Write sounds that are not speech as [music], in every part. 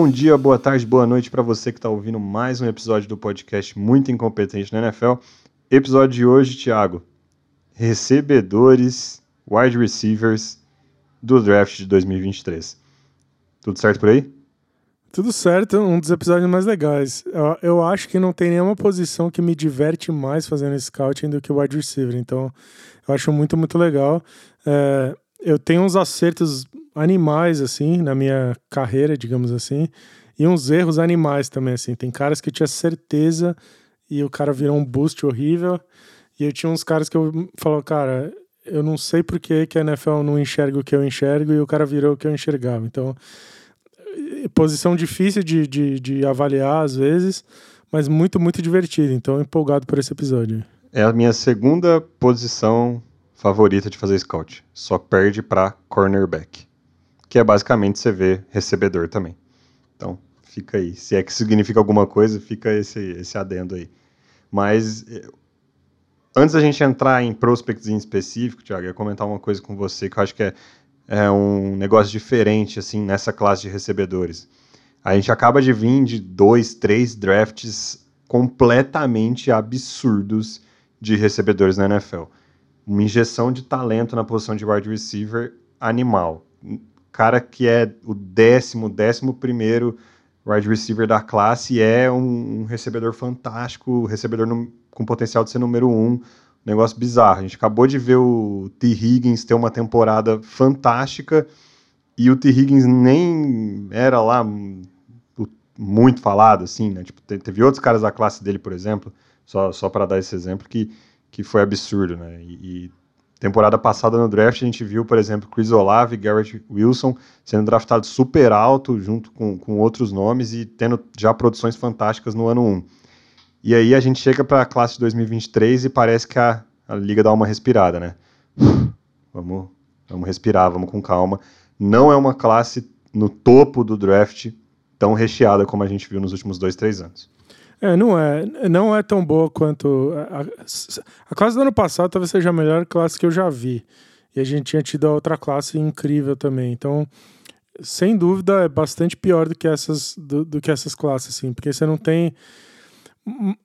Bom dia, boa tarde, boa noite para você que está ouvindo mais um episódio do podcast Muito Incompetente na NFL. Episódio de hoje, Thiago. Recebedores, wide receivers do draft de 2023. Tudo certo por aí? Tudo certo, um dos episódios mais legais. Eu, eu, acho que não tem nenhuma posição que me diverte mais fazendo scouting do que o wide receiver. Então, eu acho muito, muito legal. É, eu tenho uns acertos animais, assim, na minha carreira, digamos assim, e uns erros animais também, assim. Tem caras que eu tinha certeza e o cara virou um boost horrível. E eu tinha uns caras que eu falou, cara, eu não sei por que, que a NFL não enxerga o que eu enxergo e o cara virou o que eu enxergava. Então posição difícil de, de, de avaliar às vezes, mas muito, muito divertido. Então, empolgado por esse episódio. É a minha segunda posição favorita de fazer scout. Só perde para cornerback, que é basicamente vê recebedor também. Então, fica aí. Se é que significa alguma coisa, fica esse, esse adendo aí. Mas eh, antes da gente entrar em prospects em específico, Thiago, eu ia comentar uma coisa com você que eu acho que é é um negócio diferente assim nessa classe de recebedores. A gente acaba de vir de dois, três drafts completamente absurdos de recebedores na NFL. Uma injeção de talento na posição de wide receiver animal. Cara que é o décimo, décimo primeiro wide receiver da classe é um, um recebedor fantástico, recebedor no, com potencial de ser número um negócio bizarro. A gente acabou de ver o T. Higgins ter uma temporada fantástica e o T. Higgins nem era lá muito falado, assim, né? Tipo, teve outros caras da classe dele, por exemplo, só, só para dar esse exemplo, que, que foi absurdo, né? E, e, temporada passada no draft a gente viu, por exemplo, Chris Olave e Garrett Wilson sendo draftados super alto, junto com, com outros nomes e tendo já produções fantásticas no ano 1. E aí a gente chega para a classe de 2023 e parece que a, a liga dá uma respirada, né? Vamos, vamos respirar, vamos com calma. Não é uma classe no topo do draft tão recheada como a gente viu nos últimos dois, três anos. É, não é, não é tão boa quanto a, a classe do ano passado talvez seja a melhor classe que eu já vi. E a gente tinha tido a outra classe incrível também. Então, sem dúvida, é bastante pior do que essas do, do que essas classes, assim, porque você não tem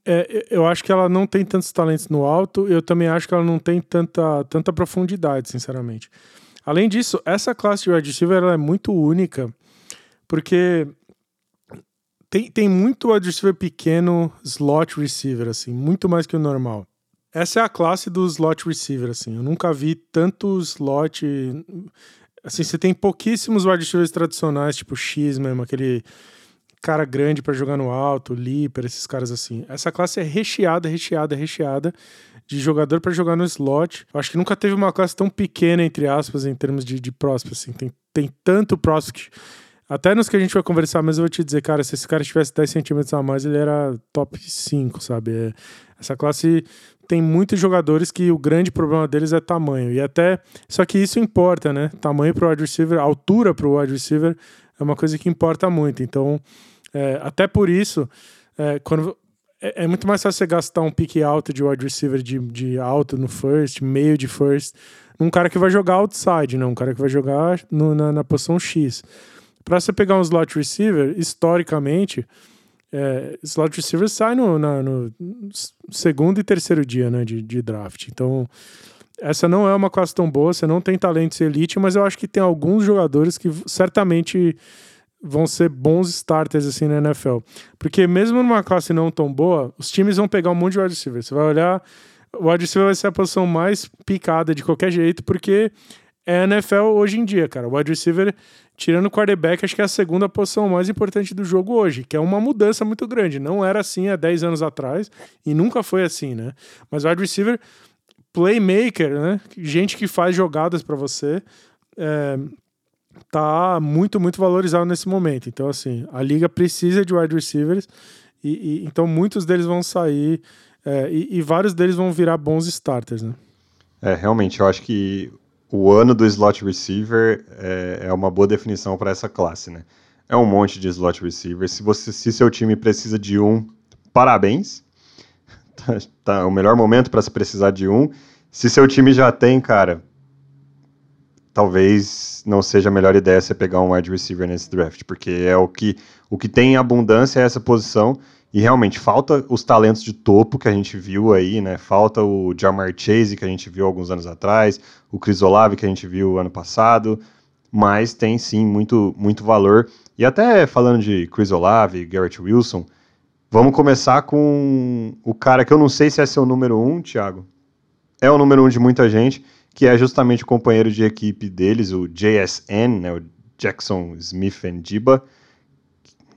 é, eu acho que ela não tem tantos talentos no alto, eu também acho que ela não tem tanta, tanta profundidade, sinceramente. Além disso, essa classe de wide receiver ela é muito única, porque tem, tem muito wide receiver pequeno slot receiver, assim, muito mais que o normal. Essa é a classe do slot receiver, assim. Eu nunca vi tanto slot. Assim, você tem pouquíssimos wide receivers tradicionais, tipo X mesmo, aquele cara grande para jogar no alto, Leaper, esses caras assim. Essa classe é recheada, recheada, recheada de jogador para jogar no slot. Eu acho que nunca teve uma classe tão pequena, entre aspas, em termos de, de prospect, assim. Tem, tem tanto prospect. Até nos que a gente vai conversar, mas eu vou te dizer, cara, se esse cara tivesse 10 centímetros a mais, ele era top 5, sabe? É, essa classe tem muitos jogadores que o grande problema deles é tamanho. E até. Só que isso importa, né? Tamanho para o wide receiver, altura para o wide receiver é uma coisa que importa muito. Então, é, até por isso, é, quando é, é, muito mais fácil você gastar um pique alto de wide receiver de, de alto no first, meio de first, num cara que vai jogar outside, não, um cara que vai jogar no, na, na posição X. Para você pegar um slot receiver, historicamente, é, slot receiver sai no, na, no segundo e terceiro dia né, de, de draft. Então, essa não é uma classe tão boa, você não tem talentos elite, mas eu acho que tem alguns jogadores que certamente vão ser bons starters assim na NFL. Porque mesmo numa classe não tão boa, os times vão pegar um monte de wide receiver. Você vai olhar, o wide receiver vai ser a posição mais picada de qualquer jeito, porque é a NFL hoje em dia, cara. O wide receiver, tirando o quarterback, acho que é a segunda posição mais importante do jogo hoje, que é uma mudança muito grande. Não era assim há 10 anos atrás e nunca foi assim, né? Mas wide receiver, playmaker, né? Gente que faz jogadas para você. É, tá muito, muito valorizado nesse momento. Então, assim, a liga precisa de wide receivers e, e então muitos deles vão sair é, e, e, vários deles vão virar bons starters, né? É, realmente, eu acho que o ano do slot receiver é, é uma boa definição para essa classe, né? É um monte de slot receivers. Se, você, se seu time precisa de um, parabéns. [laughs] tá, tá o melhor momento para se precisar de um. Se seu time já tem, cara, talvez não seja a melhor ideia você pegar um wide receiver nesse draft, porque é o que, o que tem em abundância é essa posição, e realmente falta os talentos de topo que a gente viu aí, né? Falta o Jamar Chase que a gente viu alguns anos atrás, o Chris Olave que a gente viu ano passado, mas tem sim muito, muito valor. E até falando de Chris Olave, Garrett Wilson, vamos começar com o cara que eu não sei se é seu número um, Thiago. É o número um de muita gente, que é justamente o companheiro de equipe deles, o JSN, né, o Jackson Smith Ndiba,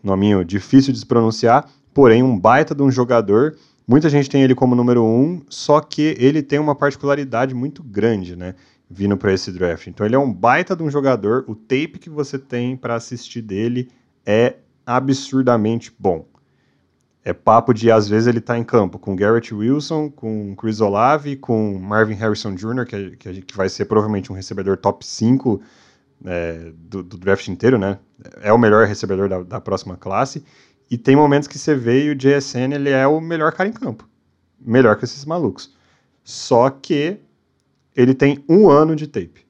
nominho difícil de se pronunciar, porém um baita de um jogador. Muita gente tem ele como número um, só que ele tem uma particularidade muito grande, né? Vindo para esse draft. Então ele é um baita de um jogador. O tape que você tem para assistir dele é absurdamente bom. É papo de, às vezes, ele tá em campo com Garrett Wilson, com Chris Olave, com Marvin Harrison Jr., que, que, que vai ser provavelmente um recebedor top 5 é, do, do, draft inteiro, né? É o melhor recebedor da, da, próxima classe. E tem momentos que você vê e o JSN ele é o melhor cara em campo. Melhor que esses malucos. Só que ele tem um ano de tape.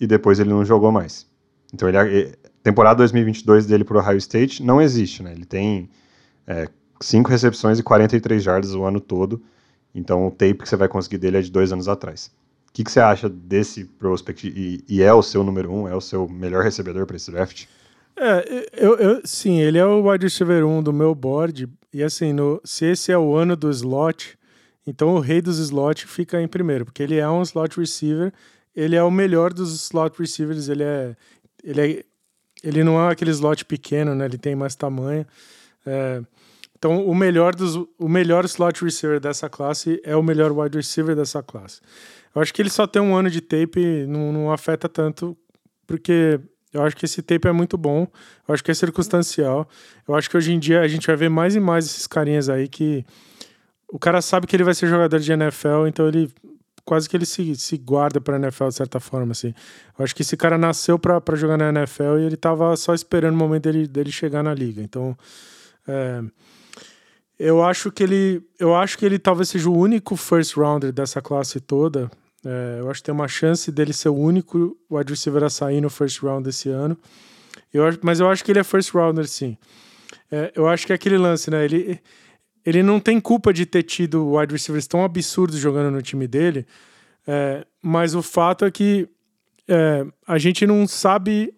E depois ele não jogou mais. Então, ele, temporada 2022 dele pro Ohio State não existe, né? Ele tem é, cinco recepções e 43 jardas o ano todo. Então o tape que você vai conseguir dele é de dois anos atrás. O que, que você acha desse prospect? E, e, é o seu número um? É o seu melhor recebedor para esse draft? É, eu, eu, sim, ele é o wide receiver 1 do meu board. E assim, no, se esse é o ano do slot, então o rei dos slots fica em primeiro, porque ele é um slot receiver, ele é o melhor dos slot receivers, ele é. Ele, é, ele não é aquele slot pequeno, né? Ele tem mais tamanho. É, então, o melhor, dos, o melhor slot receiver dessa classe é o melhor wide receiver dessa classe. Eu acho que ele só tem um ano de tape, não, não afeta tanto, porque eu acho que esse tape é muito bom. Eu acho que é circunstancial. Eu acho que hoje em dia a gente vai ver mais e mais esses carinhas aí que o cara sabe que ele vai ser jogador de NFL, então ele quase que ele se, se guarda para NFL de certa forma assim. Eu acho que esse cara nasceu para jogar na NFL e ele tava só esperando o momento dele, dele chegar na liga. Então, é, eu acho que ele, eu acho que ele talvez seja o único first rounder dessa classe toda. É, eu acho que tem uma chance dele ser o único wide receiver a sair no first round esse ano. Eu, mas eu acho que ele é first rounder, sim. É, eu acho que é aquele lance, né? Ele, ele não tem culpa de ter tido wide receivers tão absurdos jogando no time dele, é, mas o fato é que é, a gente não sabe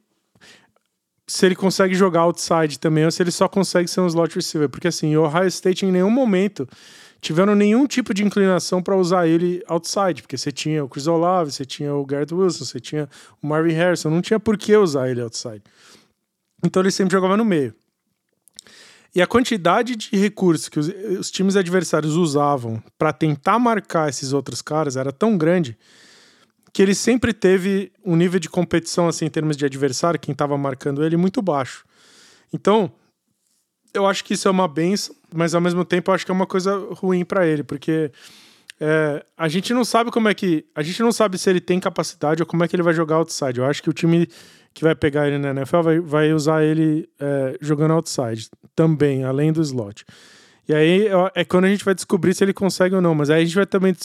se ele consegue jogar outside também ou se ele só consegue ser um slot receiver. Porque assim, o Ohio State em nenhum momento tiveram nenhum tipo de inclinação para usar ele outside, porque você tinha o Chris Olave, você tinha o Garrett Wilson, você tinha o Marvin Harrison, não tinha por que usar ele outside. Então ele sempre jogava no meio. E a quantidade de recursos que os, os times adversários usavam para tentar marcar esses outros caras era tão grande que ele sempre teve um nível de competição, assim, em termos de adversário, quem estava marcando ele, muito baixo. Então, eu acho que isso é uma benção, mas ao mesmo tempo eu acho que é uma coisa ruim para ele, porque é, a gente não sabe como é que. A gente não sabe se ele tem capacidade ou como é que ele vai jogar outside. Eu acho que o time que vai pegar ele na NFL vai, vai usar ele é, jogando outside também, além do slot. E aí é quando a gente vai descobrir se ele consegue ou não. Mas aí a gente vai também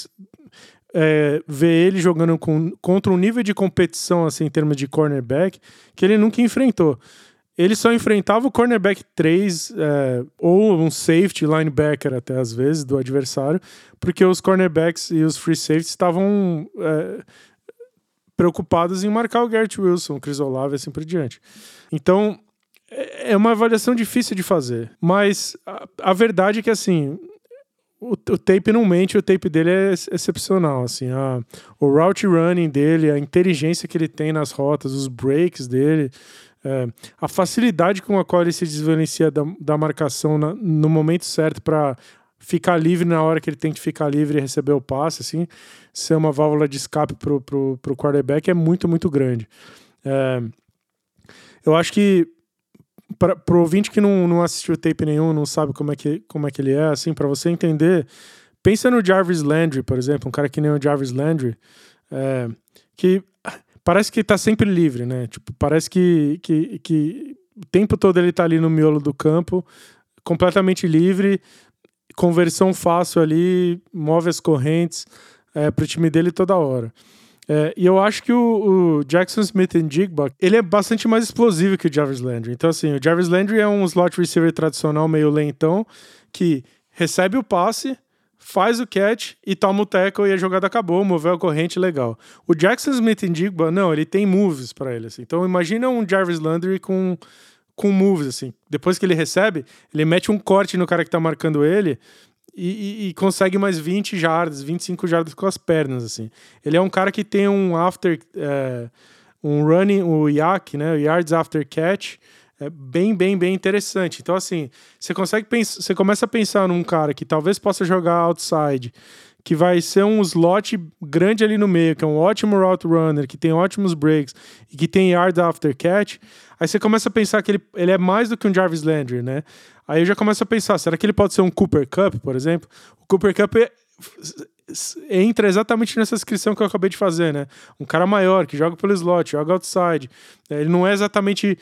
é, ver ele jogando com, contra um nível de competição, assim, em termos de cornerback, que ele nunca enfrentou. Ele só enfrentava o cornerback 3 é, ou um safety linebacker até às vezes do adversário, porque os cornerbacks e os free safeties estavam é, preocupados em marcar o Garrett Wilson, o Chris Olave e assim por diante. Então, é, é uma avaliação difícil de fazer. Mas a, a verdade é que, assim, o, o, tape não mente, o tape dele é excepcional, assim, a, o route running dele, a inteligência que ele tem nas rotas, os breaks dele, é, a facilidade com a qual ele se desvencia da, da marcação na, no momento certo para ficar livre na hora que ele tem que ficar livre e receber o passe, assim, ser uma válvula de escape pro, pro, pro quarterback é muito, muito grande. É, eu acho que para o ouvinte que não, não assistiu tape nenhum, não sabe como é que, como é que ele é, assim, para você entender, pensa no Jarvis Landry, por exemplo, um cara que nem o Jarvis Landry, é, que parece que tá sempre livre, né? Tipo, parece que, que, que o tempo todo ele tá ali no miolo do campo, completamente livre, conversão fácil ali, move as correntes é, pro time dele toda hora. É, e eu acho que o, o Jackson Smith Jigba, ele é bastante mais explosivo que o Jarvis Landry. Então, assim, o Jarvis Landry é um slot receiver tradicional meio lentão, que recebe o passe, faz o catch e toma o tackle e a jogada acabou, moveu a corrente legal. O Jackson Smith and Jigba, não, ele tem moves para ele, assim. Então, imagina um Jarvis Landry com com moves, assim. Depois que ele recebe, ele mete um corte no cara que tá marcando ele e, e, e, consegue mais 20 jardas, 25 jardas com as pernas, assim. Ele é um cara que tem um after... É, um running, o YAC, né? Yards After Catch, é bem, bem, bem interessante. Então, assim, você consegue pensar, você começa a pensar num cara que talvez possa jogar outside, que vai ser um slot grande ali no meio, que é um ótimo route runner, que tem ótimos breaks e que tem yards after catch. Aí você começa a pensar que ele, ele é mais do que um Jarvis Landry, né? Aí eu já começo a pensar, será que ele pode ser um Cooper Cup, por exemplo? O Cooper Cup é, entra exatamente nessa descrição que eu acabei de fazer, né? Um cara maior, que joga pelo slot, joga outside. Ele não é exatamente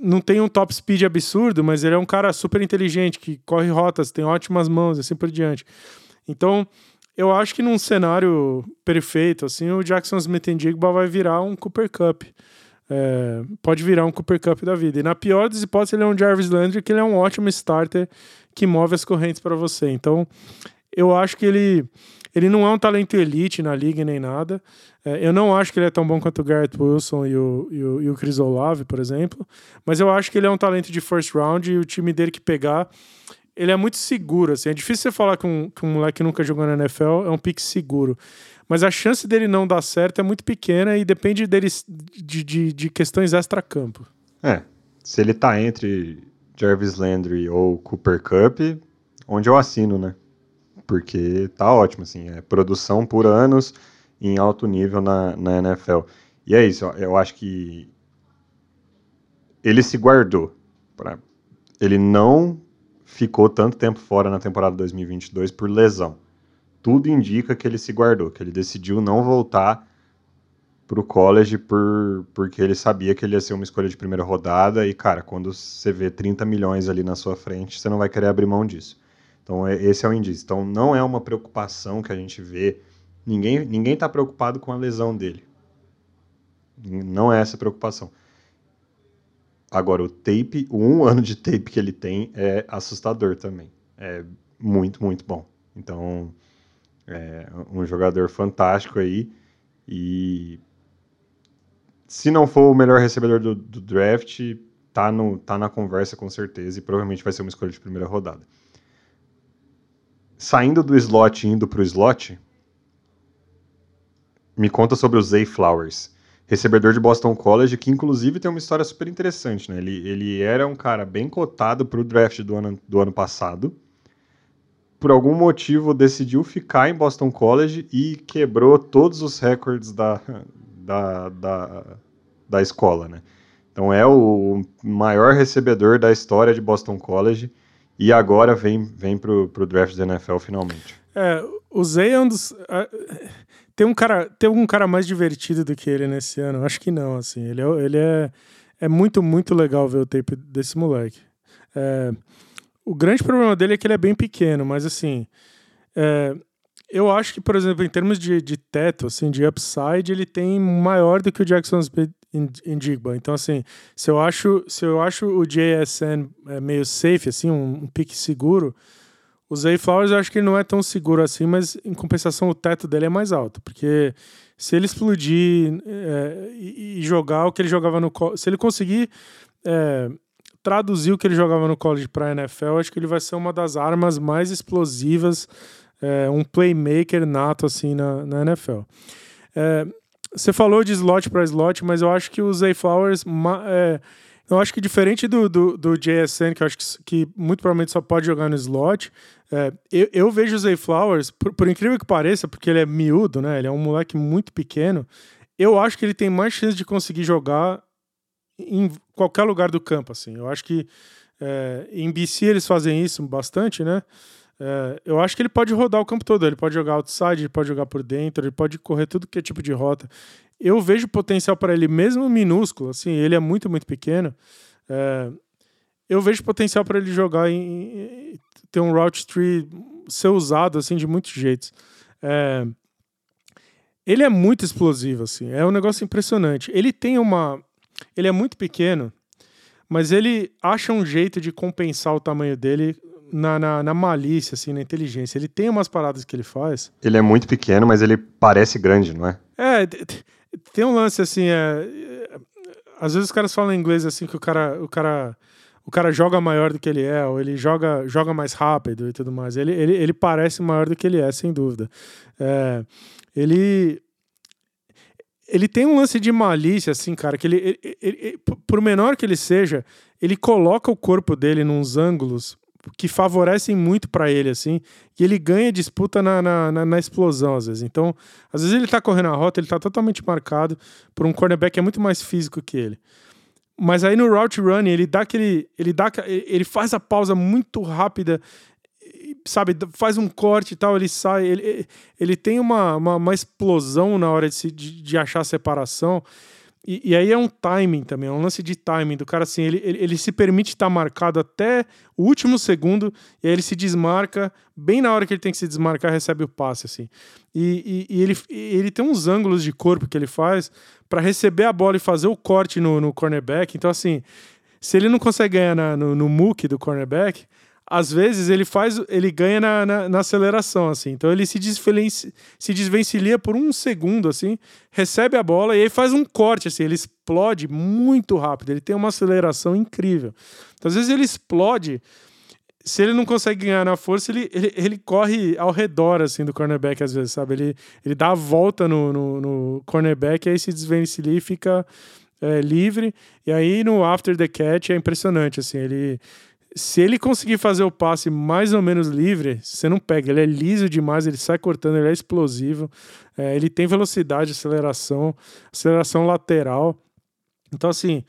não tem um top speed absurdo, mas ele é um cara super inteligente, que corre rotas, tem ótimas mãos e assim por diante. Então, eu acho que num cenário perfeito, assim, o Jackson Smith Jigba vai virar um Cooper Cup. É, pode virar um Cooper Cup da vida. E na pior das hipóteses, ele é um Jarvis Landry, que ele é um ótimo starter que move as correntes para você. Então, eu acho que ele, ele não é um talento elite na liga nem nada. É, eu não acho que ele é tão bom quanto o Garrett Wilson e o, e o, e o Chris Olave, por exemplo. Mas eu acho que ele é um talento de first round e o time dele que pegar ele é muito seguro, assim. É difícil você falar que um, que um moleque nunca jogou na NFL é um pique seguro. Mas a chance dele não dar certo é muito pequena e depende dele de, de, de questões extra-campo. É. Se ele tá entre Jarvis Landry ou Cooper Cup, onde eu assino, né? Porque tá ótimo, assim. É produção por anos em alto nível na, na NFL. E é isso, eu acho que ele se guardou. Pra, ele não ficou tanto tempo fora na temporada 2022 por lesão. Tudo indica que ele se guardou, que ele decidiu não voltar para o college por, porque ele sabia que ele ia ser uma escolha de primeira rodada e, cara, quando você vê 30 milhões ali na sua frente, você não vai querer abrir mão disso. Então, é, esse é o indício. Então, não é uma preocupação que a gente vê. Ninguém ninguém está preocupado com a lesão dele. Não é essa a preocupação. Agora, o tape, o um ano de tape que ele tem é assustador também. É muito, muito bom. Então, é um jogador fantástico aí. E se não for o melhor recebedor do, do draft, tá, no, tá na conversa com certeza e provavelmente vai ser uma escolha de primeira rodada. Saindo do slot e indo para o slot, me conta sobre o Zay Flowers recebedor de Boston College, que inclusive tem uma história super interessante, né? Ele, ele era um cara bem cotado para o draft do ano, do ano passado. Por algum motivo decidiu ficar em Boston College e quebrou todos os recordes da, da, da, da escola, né? Então é o maior recebedor da história de Boston College e agora vem, vem pro, pro draft da NFL finalmente. É, o Zay é um dos. Tem um cara, tem um cara mais divertido do que ele nesse ano? Acho que não, assim. Ele é, ele é, é muito, muito legal ver o tape desse moleque. É, o grande problema dele é que ele é bem pequeno, mas assim. É, eu acho que, por exemplo, em termos de, de teto, assim, de upside, ele tem maior do que o Jackson Smith em Jigba. Então, assim, se eu acho, se eu acho o JSN é, meio safe, assim, um, um pique seguro, o Zay Flowers eu acho que ele não é tão seguro assim, mas em compensação o teto dele é mais alto. Porque se ele explodir é, e, jogar o que ele jogava no se ele conseguir é, traduzir o que ele jogava no college para NFL, acho que ele vai ser uma das armas mais explosivas, é, um playmaker nato assim na, na NFL. É, você falou de slot para slot, mas eu acho que o Zay Flowers é, eu acho que diferente do, do, do JSN, que eu acho que, que, muito provavelmente só pode jogar no slot, é, eu, eu, vejo o Zay Flowers, por, por, incrível que pareça, porque ele é miúdo, né? Ele é um moleque muito pequeno. Eu acho que ele tem mais chance de conseguir jogar em qualquer lugar do campo, assim. Eu acho que é, em BC eles fazem isso bastante, né? É, eu acho que ele pode rodar o campo todo. Ele pode jogar outside, ele pode jogar por dentro, ele pode correr tudo que é tipo de rota eu vejo potencial para ele, mesmo minúsculo, assim, ele é muito, muito pequeno. É, eu vejo potencial para ele jogar em, em, ter um route tree ser usado assim de muitos jeitos. É, ele é muito explosivo, assim. É um negócio impressionante. Ele tem uma. Ele é muito pequeno, mas ele acha um jeito de compensar o tamanho dele na, na, na, malícia, assim, na inteligência. Ele tem umas paradas que ele faz. Ele é muito pequeno, mas ele parece grande, não é? É, tem um lance assim, é, às vezes os caras falam em inglês assim que o cara, o cara, o cara joga maior do que ele é, ou ele joga, joga mais rápido e tudo mais. Ele, ele, ele parece maior do que ele é, sem dúvida. É, ele ele tem um lance de malícia, assim, cara, que ele, ele, ele, por menor que ele seja, ele coloca o corpo dele nos ângulos que favorecem muito para ele, assim, e ele ganha disputa na, na, na, explosão, às vezes. Então, às vezes ele tá correndo a rota, ele tá totalmente marcado por um cornerback que é muito mais físico que ele. Mas aí no route running, ele dá aquele. Ele, dá, ele faz a pausa muito rápida, sabe? Faz um corte e tal, ele sai. Ele, ele tem uma, uma, uma explosão na hora de, se, de, de achar a separação. E, e, aí é um timing também, é um lance de timing do cara assim, ele, ele, ele se permite estar marcado até o último segundo, e aí ele se desmarca, bem na hora que ele tem que se desmarcar, recebe o passe, assim. E, e, e ele, ele tem uns ângulos de corpo que ele faz para receber a bola e fazer o corte no, no cornerback. Então, assim, se ele não consegue ganhar na, no, no muque do cornerback, às vezes ele faz, ele ganha na, na, na, aceleração, assim. Então ele se, se desvencilha por um segundo, assim, recebe a bola e aí faz um corte, assim, ele explode muito rápido, ele tem uma aceleração incrível. Então, às vezes ele explode, se ele não consegue ganhar na força, ele, ele, ele corre ao redor, assim, do cornerback, às vezes, sabe? Ele, ele dá a volta no, no, no cornerback, aí se desvencilha e fica é, livre. E aí no after the catch é impressionante, assim, ele se ele conseguir fazer o passe mais ou menos livre, você não pega. Ele é liso demais, ele sai cortando, ele é explosivo. É, ele tem velocidade, aceleração, aceleração lateral. Então, assim,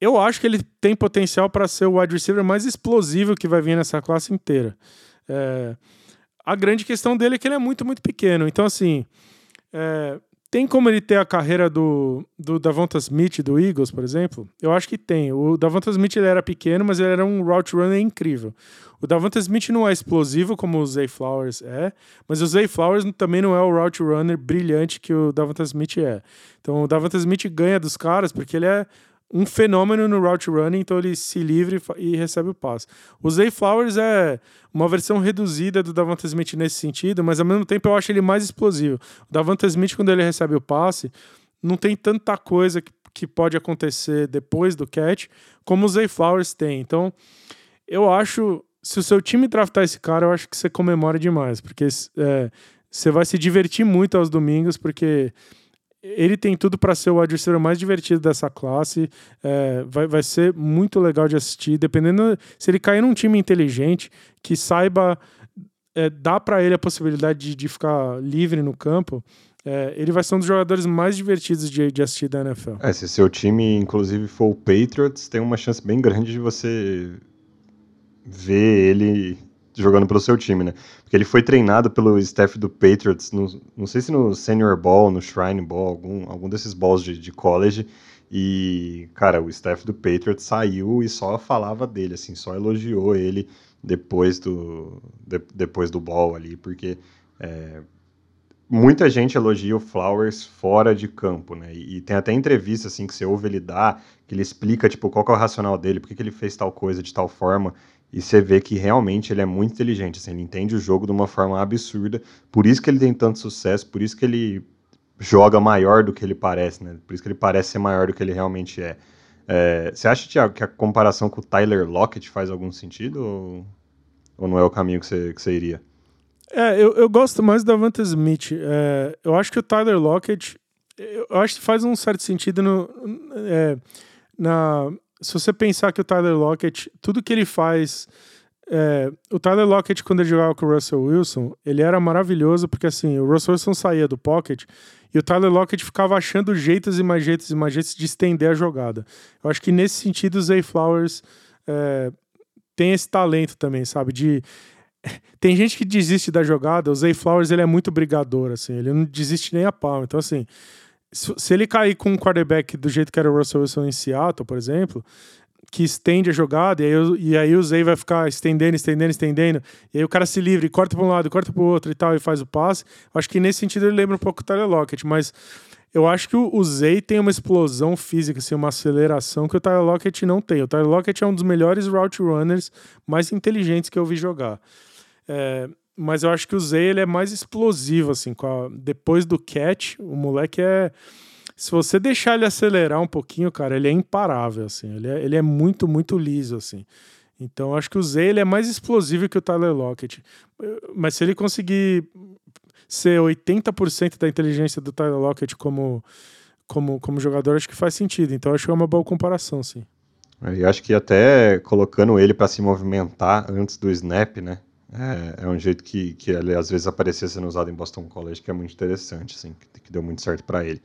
eu acho que ele tem potencial para ser o wide receiver mais explosivo que vai vir nessa classe inteira. É, a grande questão dele é que ele é muito, muito pequeno. Então, assim, é, tem como ele ter a carreira do, do Davonta Smith do Eagles, por exemplo? Eu acho que tem. O Davonta Smith ele era pequeno, mas ele era um route runner incrível. O Davonta Smith não é explosivo como o Zay Flowers é, mas o Zay Flowers também não é o route runner brilhante que o Davonta Smith é. Então o Davonta Smith ganha dos caras porque ele é um fenômeno no route running, então ele se livre e recebe o passe. O Zay Flowers é uma versão reduzida do Davante Smith nesse sentido, mas ao mesmo tempo eu acho ele mais explosivo. O Davante Smith, quando ele recebe o passe, não tem tanta coisa que, que pode acontecer depois do catch como o Zay Flowers tem. Então, eu acho, se o seu time draftar esse cara, eu acho que você comemora demais, porque é, você vai se divertir muito aos domingos, porque ele tem tudo para ser o adversário mais divertido dessa classe. É, vai, vai ser muito legal de assistir, dependendo se ele cair num time inteligente que saiba é, dar para ele a possibilidade de, de, ficar livre no campo. É, ele vai ser um dos jogadores mais divertidos de, de assistir da NFL. É, se seu time, inclusive, for o Patriots, tem uma chance bem grande de você ver ele jogando pelo seu time, né? Porque ele foi treinado pelo staff do Patriots, no, não sei se no Senior Ball, no Shrine Ball, algum, algum desses balls de, de college. E, cara, o staff do Patriots saiu e só falava dele, assim, só elogiou ele depois do, de, depois do ball ali, porque é, muita gente elogia o Flowers fora de campo, né? E, e, tem até entrevista assim que você ouve ele dar, que ele explica tipo qual é o racional dele, por que ele fez tal coisa de tal forma e você vê que realmente ele é muito inteligente, assim, ele entende o jogo de uma forma absurda, por isso que ele tem tanto sucesso, por isso que ele joga maior do que ele parece, né? Por isso que ele parece ser maior do que ele realmente é. é você acha, Thiago, que a comparação com o Tyler Lockett faz algum sentido ou, ou não é o caminho que você, que você iria? É, eu, eu gosto mais da Vanta Smith. É, eu acho que o Tyler Lockett, eu acho que faz um certo sentido no, é, na, se você pensar que o Tyler Lockett, tudo que ele faz. É, o Tyler Lockett, quando ele jogava com o Russell Wilson, ele era maravilhoso, porque assim, o Russell Wilson saía do pocket e o Tyler Lockett ficava achando jeitos e mais jeitos e mais jeitos de estender a jogada. Eu acho que nesse sentido o Zay Flowers é, tem esse talento também, sabe? De. [laughs] Tem gente que desiste da jogada, o Zay Flowers ele é muito brigador, assim, ele não desiste nem a pau. Então, assim, se ele cair com um quarterback do jeito que era o Russell Wilson em Seattle, por exemplo, que estende a jogada, e aí, e aí o Zay vai ficar estendendo, estendendo, estendendo, e aí o cara se livra e corta para um lado, corta para o outro e tal, e faz o passe. Acho que nesse sentido ele lembra um pouco o Tyler Lockett, mas eu acho que o Zay tem uma explosão física, assim, uma aceleração que o Tyler Lockett não tem. O Tyler Lockett é um dos melhores route runners mais inteligentes que eu vi jogar. É, mas eu acho que o Zay ele é mais explosivo, assim, a, depois do catch, o moleque é se você deixar ele acelerar um pouquinho, cara, ele é imparável, assim. Ele é, ele é muito, muito liso, assim. Então, acho que o Zay ele é mais explosivo que o Tyler Lockett. Mas se ele conseguir ser 80% da inteligência do Tyler Lockett como, como, como jogador, acho que faz sentido. Então, acho que é uma boa comparação, sim. Eu acho que até colocando ele para se movimentar antes do snap, né? É, é, um jeito que, que ele às vezes aparecia sendo usado em Boston College, que é muito interessante, assim, que, que deu muito certo para ele.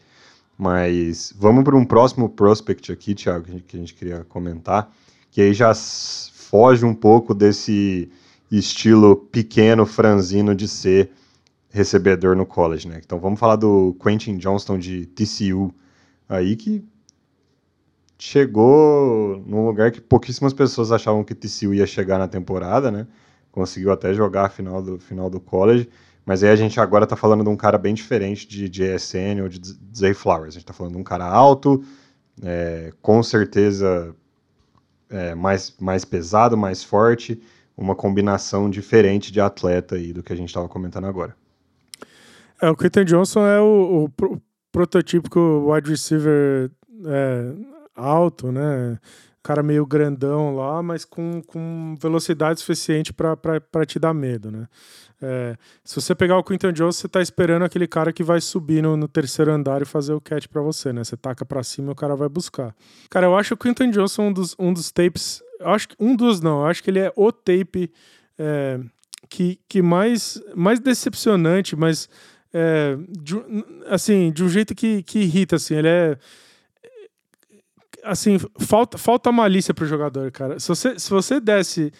Mas vamos para um próximo prospect aqui, Thiago, que a, gente, que a gente queria comentar, que aí já foge um pouco desse estilo pequeno, franzino de ser recebedor no college, né? Então vamos falar do Quentin Johnston de TCU, aí que chegou num lugar que pouquíssimas pessoas achavam que TCU ia chegar na temporada, né? Conseguiu até jogar a final do, final do college. Mas aí a gente agora está falando de um cara bem diferente de, ESN ou de Zay Flowers. A gente está falando de um cara alto, é, com certeza é, mais, mais pesado, mais forte, uma combinação diferente de atleta aí do que a gente estava comentando agora. É, o Quentin Johnson é o, o pro, prototípico wide receiver é, alto, né? Cara meio grandão lá, mas com, com velocidade suficiente para te dar medo, né? É, se você pegar o Quinton Jones, você tá esperando aquele cara que vai subir no, no terceiro andar e fazer o catch para você, né? Você taca para cima e o cara vai buscar. Cara, eu acho o Quinton Johnson um dos, um dos tapes. Acho que um dos não, eu acho que ele é o tape é, que, que mais, mais decepcionante, mas é, de, assim, de um jeito que, que irrita, assim. Ele é assim, falta, falta malícia pro jogador, cara. Se você, se você desse.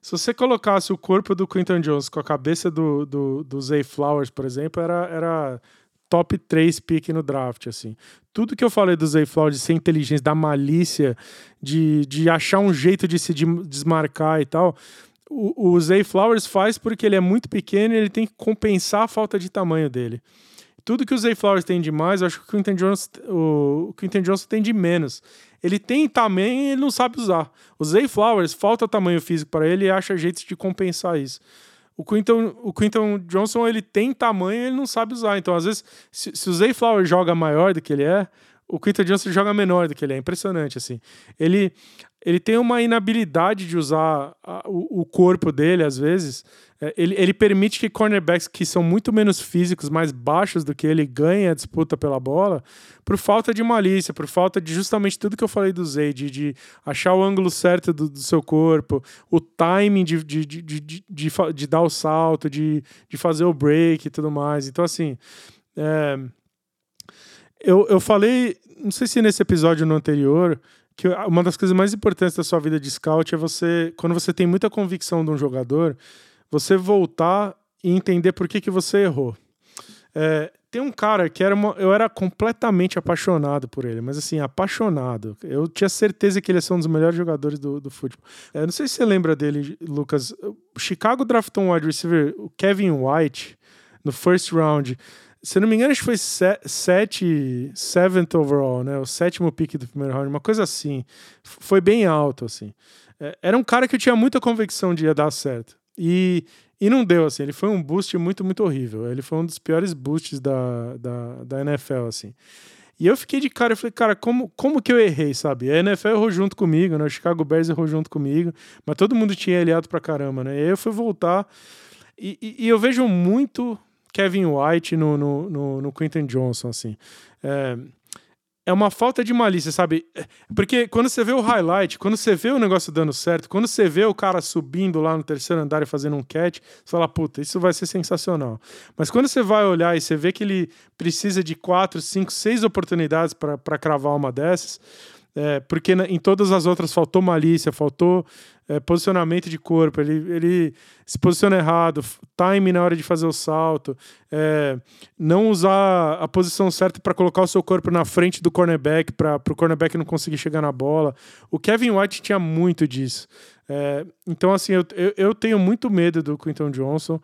Se você colocasse o corpo do Quinton Jones com a cabeça do, do, do Zay Flowers, por exemplo, era, era top 3 pick no draft, assim. Tudo que eu falei do Zay Flowers, de ser inteligente, da malícia, de, de achar um jeito de se desmarcar e tal, o, o Zay Flowers faz porque ele é muito pequeno e ele tem que compensar a falta de tamanho dele tudo que o Zay Flowers tem de mais, eu acho que o Quinton Jones, o Quinton Johnson tem de menos. Ele tem tamanho e ele não sabe usar. O Zay Flowers falta tamanho físico para ele e acha jeitos de compensar isso. O Quinton, o Quinton Johnson ele tem tamanho e ele não sabe usar. Então, às vezes, se, se o Zay Flowers joga maior do que ele é, o Quinton Johnson joga menor do que ele é. Impressionante, assim. Ele, ele tem uma inabilidade de usar a, o, o, corpo dele, às vezes. É, ele, ele permite que cornerbacks que são muito menos físicos, mais baixos do que ele, ganhem a disputa pela bola, por falta de malícia, por falta de justamente tudo que eu falei do Zay, de, achar o ângulo certo do, do seu corpo, o timing de, de, de, de, de, de, dar o salto, de, de fazer o break e tudo mais. Então, assim. É, eu, eu falei, não sei se nesse episódio no anterior, que uma das coisas mais importantes da sua vida de scout é você, quando você tem muita convicção de um jogador, você voltar e entender por que, que você errou. É, tem um cara que era uma, eu era completamente apaixonado por ele, mas assim, apaixonado. Eu tinha certeza que ele ia ser um dos melhores jogadores do, do futebol. É, não sei se você lembra dele, Lucas. O Chicago draftou um wide receiver, o Kevin White, no first round. Se não me engano, acho que foi sete, seventh overall, né? O sétimo pick do primeiro round, uma coisa assim. Foi bem alto, assim. É, era um cara que eu tinha muita convicção de ia dar certo. E, e não deu, assim. Ele foi um boost muito, muito horrível. Ele foi um dos piores boosts da, da, da NFL, assim. E eu fiquei de cara, eu falei, cara, como, como que eu errei, sabe? A NFL errou junto comigo, né? O Chicago Bears errou junto comigo, mas todo mundo tinha aliado pra caramba, né? E aí eu fui voltar e, e, e eu vejo muito Kevin White no, no, no, no Quentin Johnson, assim. É, é uma falta de malícia, sabe? Porque quando você vê o highlight, quando você vê o negócio dando certo, quando você vê o cara subindo lá no terceiro andar e fazendo um catch, você fala, puta, isso vai ser sensacional. Mas quando você vai olhar e você vê que ele precisa de quatro, cinco, seis oportunidades para cravar uma dessas, É, porque em todas as outras faltou malícia, faltou é, posicionamento de corpo, ele, ele se posiciona errado, time na hora de fazer o salto, é, não usar a posição certa para colocar o seu corpo na frente do cornerback para o cornerback não conseguir chegar na bola. O Kevin White tinha muito disso. É, então, assim, eu, eu, eu, tenho muito medo do Quinton Johnson.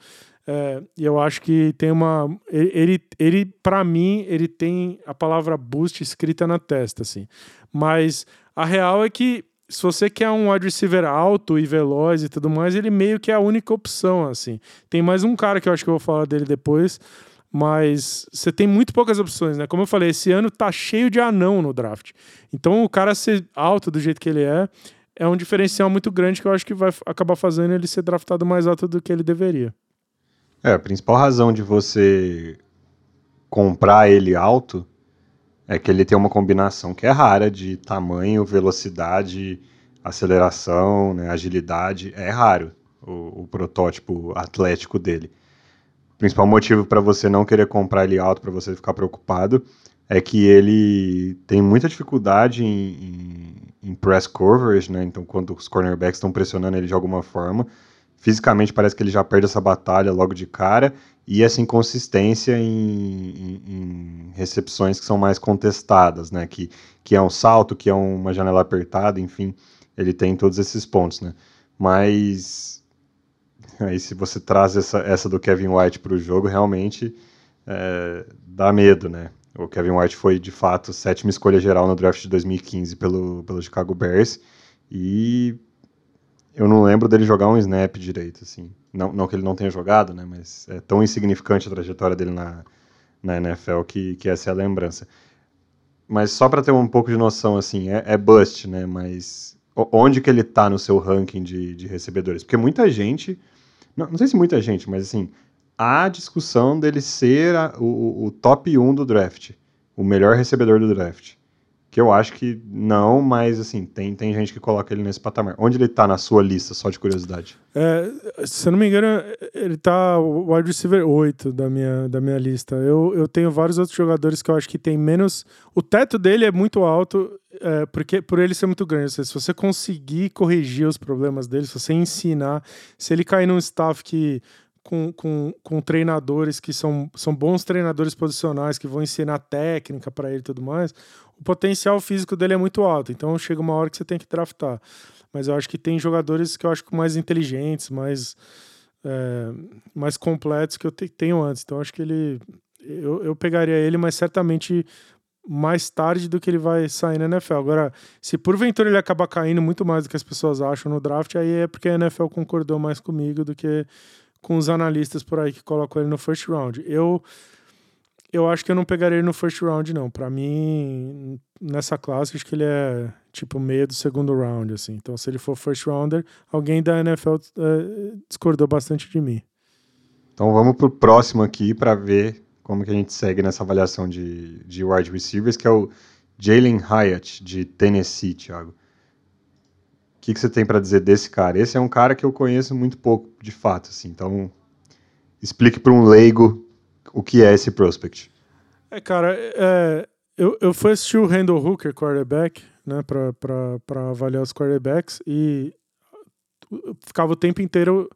É, e eu acho que tem uma. Ele, ele, ele para mim, ele tem a palavra boost escrita na testa, assim. Mas a real é que se você quer um wide receiver alto e veloz e tudo mais, ele meio que é a única opção, assim. Tem mais um cara que eu acho que eu vou falar dele depois, mas você tem muito poucas opções, né? Como eu falei, esse ano tá cheio de anão no draft. Então o cara ser alto do jeito que ele é, é um diferencial muito grande que eu acho que vai acabar fazendo ele ser draftado mais alto do que ele deveria. É, a principal razão de você comprar ele alto é que ele tem uma combinação que é rara de tamanho, velocidade, aceleração, né, agilidade. É raro o, o, protótipo atlético dele. O principal motivo para você não querer comprar ele alto, para você ficar preocupado, é que ele tem muita dificuldade em, em, em press coverage, né? Então, quando os cornerbacks estão pressionando ele de alguma forma, fisicamente parece que ele já perde essa batalha logo de cara e essa inconsistência em, em, em, recepções que são mais contestadas, né? Que, que é um salto, que é uma janela apertada, enfim, ele tem todos esses pontos, né? Mas aí se você traz essa, essa do Kevin White para o jogo, realmente é, dá medo, né? O Kevin White foi de fato sétima escolha geral no draft de 2015 pelo, pelo Chicago Bears e eu não lembro dele jogar um snap direito, assim. Não, não que ele não tenha jogado, né? Mas é tão insignificante a trajetória dele na, na NFL que, que essa é a lembrança. Mas só para ter um pouco de noção, assim, é, é bust, né? Mas onde que ele tá no seu ranking de, de recebedores? Porque muita gente, não, não sei se muita gente, mas assim, há discussão dele ser a, o, o top 1 do draft, o melhor recebedor do draft que eu acho que não, mas assim, tem, tem gente que coloca ele nesse patamar. Onde ele tá na sua lista, só de curiosidade? É, se eu não me engano, ele tá wide receiver 8 da minha, da minha lista. Eu, eu tenho vários outros jogadores que eu acho que tem menos. O teto dele é muito alto, é, porque por ele ser muito grande. Se você conseguir corrigir os problemas dele, se você ensinar, se ele cair num staff que com, com, com treinadores que são, são bons treinadores posicionais, que vão ensinar técnica para ele e tudo mais, o potencial físico dele é muito alto. Então chega uma hora que você tem que draftar. Mas eu acho que tem jogadores que eu acho mais inteligentes, mais, é, mais completos que eu te, tenho antes. Então acho que ele. Eu, eu pegaria ele, mas certamente mais tarde do que ele vai sair na NFL. Agora, se porventura ele acabar caindo muito mais do que as pessoas acham no draft, aí é porque a NFL concordou mais comigo do que com os analistas por aí que colocam ele no first round. Eu eu acho que eu não pegaria ele no first round, não. Para mim, nessa classe, acho que ele é tipo meio do segundo round, assim. Então, se ele for first rounder, alguém da NFL é, discordou bastante de mim. Então, vamos pro próximo aqui para ver como que a gente segue nessa avaliação de, de wide receivers, que é o Jalen Hyatt, de Tennessee, Thiago. O que, que você tem para dizer desse cara? Esse é um cara que eu conheço muito pouco, de fato, assim. Então, explique para um leigo o que é esse prospect. É, cara, é, eu, eu fui assistir o Randall Hooker, quarterback, né, para avaliar os quarterbacks e ficava o tempo inteiro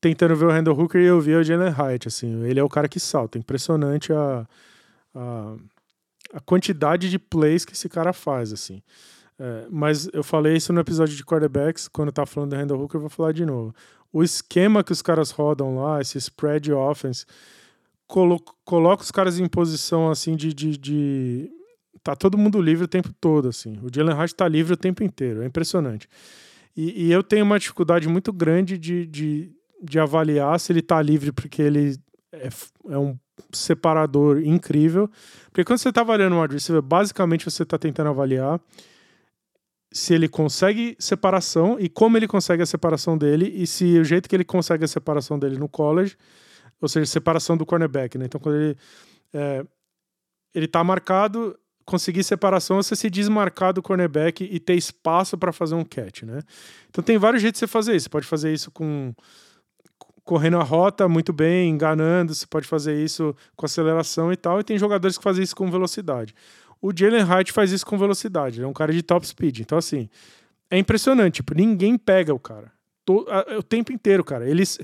tentando ver o Randall Hooker e eu via o Jalen Hyatt, assim. Ele é o cara que salta. Impressionante a, a, a quantidade de plays que esse cara faz, assim. É, mas eu falei isso no episódio de quarterbacks, quando tava falando do Randall Hooker, eu vou falar de novo. O esquema que os caras rodam lá, esse spread offense, colo coloca os caras em posição assim de, de, de, Tá todo mundo livre o tempo todo, assim. O Jalen Hurts tá livre o tempo inteiro, é impressionante. E, e eu tenho uma dificuldade muito grande de, de, de avaliar se ele tá livre porque ele é, é um separador incrível. Porque quando você tá avaliando um wide receiver, basicamente você tá tentando avaliar se ele consegue separação e como ele consegue a separação dele e se o jeito que ele consegue a separação dele no college, ou seja, separação do cornerback, né? Então quando ele é, ele tá marcado, conseguir separação, você se desmarcar do cornerback e ter espaço para fazer um catch, né? Então tem vários jeitos de você fazer isso. Você pode fazer isso com correndo a rota muito bem, enganando, você pode fazer isso com aceleração e tal, e tem jogadores que fazem isso com velocidade. O Jalen Hyatt faz isso com velocidade, ele é um cara de top speed. Então, assim, é impressionante. Tipo, ninguém pega o cara. o tempo inteiro, cara. Eles.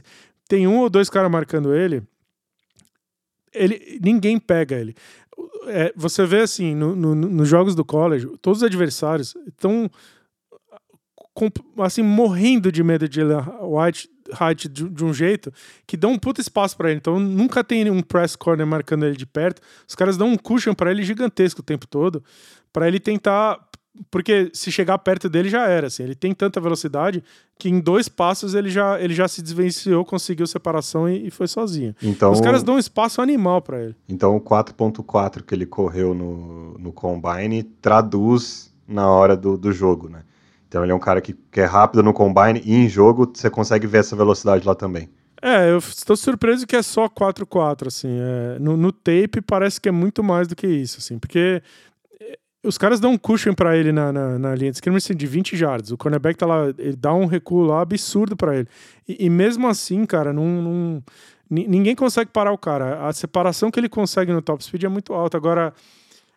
Tem um ou dois caras marcando ele. Ele, ninguém pega ele. É, você vê assim, no, no, nos jogos do college, todos os adversários estão assim, morrendo de medo de White Height de, de, um jeito que dão um puta espaço para ele. Então nunca tem um press corner marcando ele de perto. Os caras dão um cushion para ele gigantesco o tempo todo, para ele tentar porque se chegar perto dele já era, assim, ele tem tanta velocidade que em dois passos ele já, ele já se desvencilhou, conseguiu separação e, e foi sozinho. Então, Os caras dão um espaço animal para ele. Então o 4.4 que ele correu no, no Combine traduz na hora do, do jogo, né? Então ele é um cara que, que é rápido no combine e em jogo você consegue ver essa velocidade lá também. É, eu estou surpreso que é só 4-4, assim. É, no, no, tape parece que é muito mais do que isso, assim, porque os caras dão um cushion para ele na, na, na, linha de esquerda assim, de 20 jardas. O cornerback tá lá, ele dá um recuo lá absurdo para ele. E, e, mesmo assim, cara, não, não, ninguém consegue parar o cara. A separação que ele consegue no top speed é muito alta. Agora,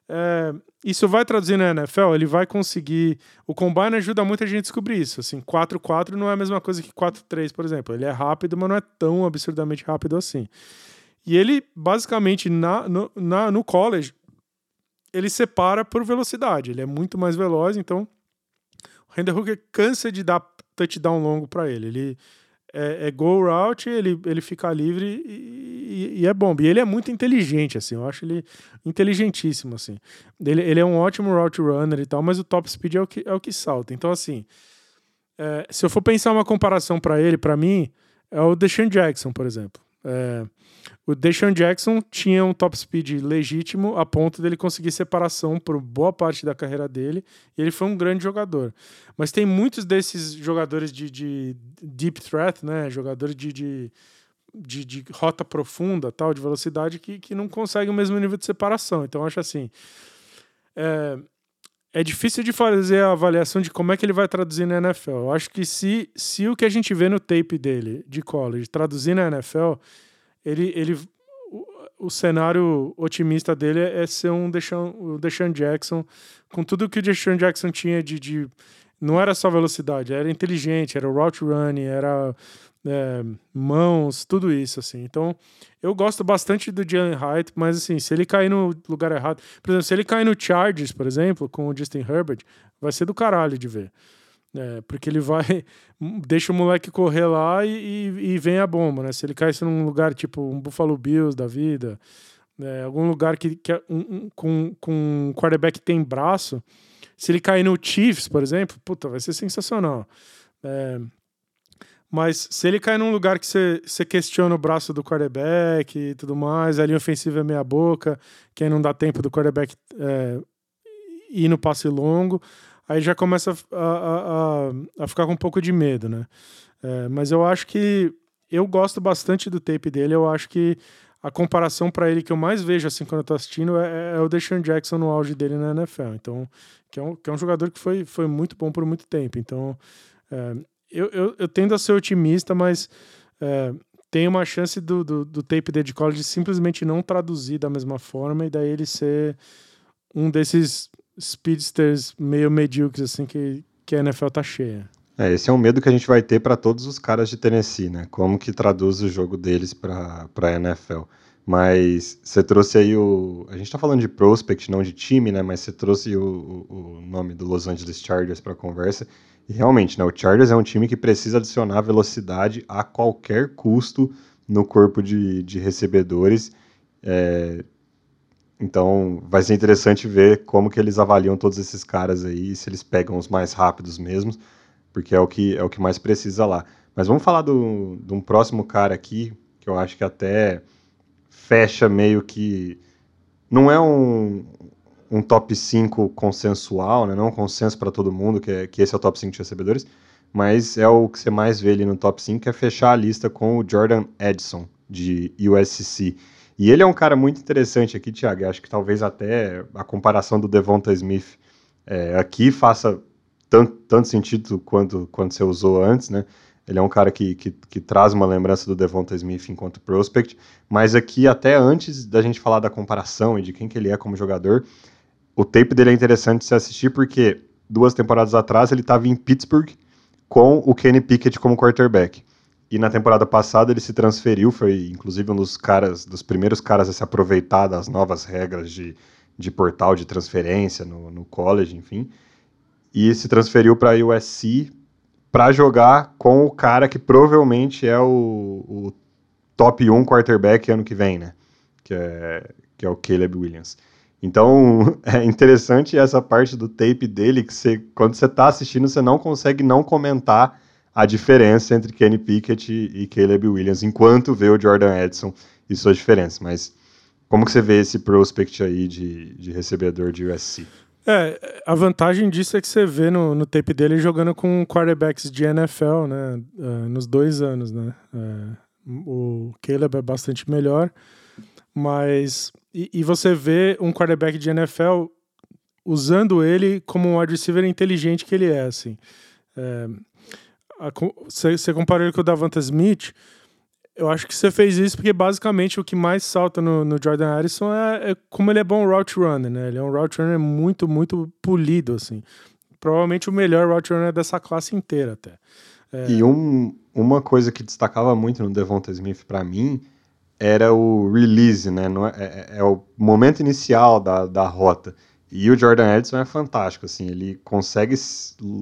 é, isso vai traduzir na NFL, ele vai conseguir. O combine ajuda muito a gente a descobrir isso. Assim, 4-4 não é a mesma coisa que 4-3, por exemplo. Ele é rápido, mas não é tão absurdamente rápido assim. E ele, basicamente, na, no, na, no college, ele separa por velocidade. Ele é muito mais veloz, então o Render Hooker cansa de dar touchdown longo para ele. Ele é, é go route, ele, ele fica livre e, e, é bom. E ele é muito inteligente, assim, eu acho ele inteligentíssimo, assim. Ele, ele é um ótimo route runner e tal, mas o top speed é o que, é o que salta. Então, assim, é, se eu for pensar uma comparação para ele, para mim, é o Deshaun Jackson, por exemplo. É, o Deshaun Jackson tinha um top speed legítimo a ponto dele conseguir separação por boa parte da carreira dele e ele foi um grande jogador. Mas tem muitos desses jogadores de, de deep threat, né? Jogadores de, de, de, de, rota profunda, tal, de velocidade, que, que não conseguem o mesmo nível de separação. Então, acho assim. É, é difícil de fazer a avaliação de como é que ele vai traduzir na NFL. Eu acho que se, se o que a gente vê no tape dele de college traduzir na NFL ele, ele o, o cenário otimista dele é ser um Deshaun, o Deshaun Jackson, com tudo que o Deshaun Jackson tinha de, de não era só velocidade, era inteligente, era route running, era é, mãos, tudo isso, assim. Então, eu gosto bastante do Jalen Hyatt, mas assim, se ele cair no lugar errado, por exemplo, se ele cair no Chargers, por exemplo, com o Justin Herbert, vai ser do caralho de ver. É, porque ele vai, [laughs] deixa o moleque correr lá e, e, e, vem a bomba, né? Se ele caísse num lugar tipo um Buffalo Bills da vida, é, algum lugar que, que é um, com, com um quarterback tem braço, se ele cair no Chiefs, por exemplo, puta, vai ser sensacional. É, mas se ele cair num lugar que você questiona o braço do quarterback e tudo mais, a linha ofensiva é meia boca, que aí não dá tempo do quarterback é, ir no passe longo, aí já começa a, a, a, a ficar com um pouco de medo, né? É, mas eu acho que eu gosto bastante do tape dele. Eu acho que a comparação para ele que eu mais vejo assim quando eu tô assistindo é, é o Deshaun Jackson no auge dele na NFL. Então, que é um, que é um jogador que foi, foi muito bom por muito tempo. Então, é, eu, eu, eu, tendo a ser otimista, mas é, tem uma chance do, do, do tape dele de college simplesmente não traduzir da mesma forma e daí ele ser um desses speedsters meio medíocres, assim, que, que a NFL tá cheia. É, esse é um medo que a gente vai ter para todos os caras de Tennessee, né? Como que traduz o jogo deles para a NFL. Mas você trouxe aí o. A gente tá falando de prospect, não de time, né? Mas você trouxe o, o nome do Los Angeles Chargers para conversa. E realmente, né? O Chargers é um time que precisa adicionar velocidade a qualquer custo no corpo de, de recebedores. É, então vai ser interessante ver como que eles avaliam todos esses caras aí, se eles pegam os mais rápidos mesmos, porque é o que, é o que mais precisa lá. Mas vamos falar de um próximo cara aqui, que eu acho que até fecha meio que. Não é um, um top 5 consensual, né? não um consenso para todo mundo que, é, que esse é o top 5 de recebedores, mas é o que você mais vê ali no top 5, que é fechar a lista com o Jordan Edson, de USC. E ele é um cara muito interessante aqui, Thiago. Acho que talvez até a comparação do Devonta Smith é, aqui faça tanto, tanto sentido quanto, quanto você usou antes, né? Ele é um cara que, que, que, traz uma lembrança do Devonta Smith enquanto prospect, mas aqui, até antes da gente falar da comparação e de quem que ele é como jogador, o tape dele é interessante se assistir porque duas temporadas atrás ele estava em Pittsburgh com o Kenny Pickett como quarterback. E na temporada passada ele se transferiu, foi inclusive um dos caras, dos primeiros caras a se aproveitar das novas regras de, de portal de transferência no, no college, enfim. E se transferiu para a USC para jogar com o cara que provavelmente é o, o top 1 quarterback ano que vem, né? Que é, que é o Caleb Williams. Então, [laughs] é interessante essa parte do tape dele, que você, quando você está assistindo, você não consegue não comentar a diferença entre Kenny Pickett e Caleb Williams, enquanto vê o Jordan Edson e suas diferenças. Mas como que você vê esse prospect aí de, de recebedor de USC? É, a vantagem disso é que você vê no, no tape dele jogando com quarterbacks de NFL, né, uh, nos dois anos, né. Uh, o Caleb é bastante melhor, mas e, e, você vê um quarterback de NFL usando ele como um wide receiver inteligente que ele é, assim. É, você comparou ele com o Davanta Smith, eu acho que você fez isso porque basicamente o que mais salta no, no Jordan Harrison é, é, como ele é bom route runner, né? Ele é um route runner muito, muito polido, assim. Provavelmente o melhor route runner dessa classe inteira, até. É... E um, uma coisa que destacava muito no Devonta Smith para mim era o release, né? É, é, é, o momento inicial da, da rota. E o Jordan Edson é fantástico, assim, ele consegue,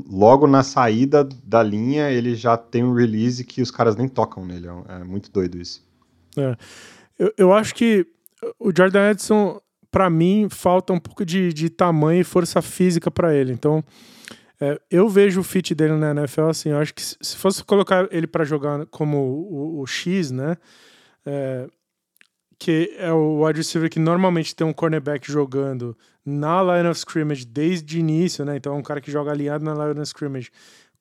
logo na saída da linha, ele já tem um release que os caras nem tocam nele, é, é muito doido isso. É. Eu, eu acho que o Jordan Edson, para mim, falta um pouco de, de tamanho e força física para ele, então é, eu vejo o fit dele na NFL, assim, eu acho que se fosse colocar ele para jogar como o, o X, né, é, que é o wide receiver que normalmente tem um cornerback jogando na line of scrimmage desde o início, né? Então é um cara que joga alinhado na line of scrimmage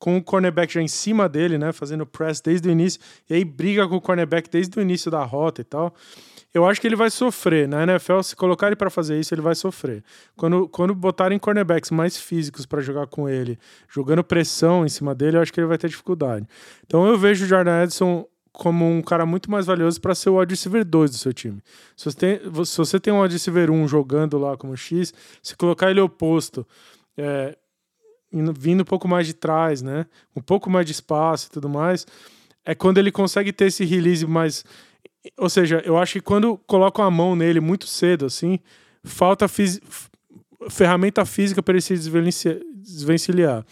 com o cornerback já em cima dele, né? Fazendo press desde o início, e aí briga com o cornerback desde o início da rota e tal. Eu acho que ele vai sofrer. Na NFL, se colocar ele para fazer isso, ele vai sofrer. Quando, quando botarem cornerbacks mais físicos para jogar com ele, jogando pressão em cima dele, eu acho que ele vai ter dificuldade. Então eu vejo o Jordan Edson como um cara muito mais valioso para ser o wide receiver 2 do seu time. Se você tem, se você tem um wide receiver 1 jogando lá como X, se colocar ele oposto, é, vindo um pouco mais de trás, né? Um pouco mais de espaço e tudo mais, é quando ele consegue ter esse release mais. Ou seja, eu acho que quando colocam a mão nele muito cedo, assim, falta ferramenta física para ele se desvencilhar.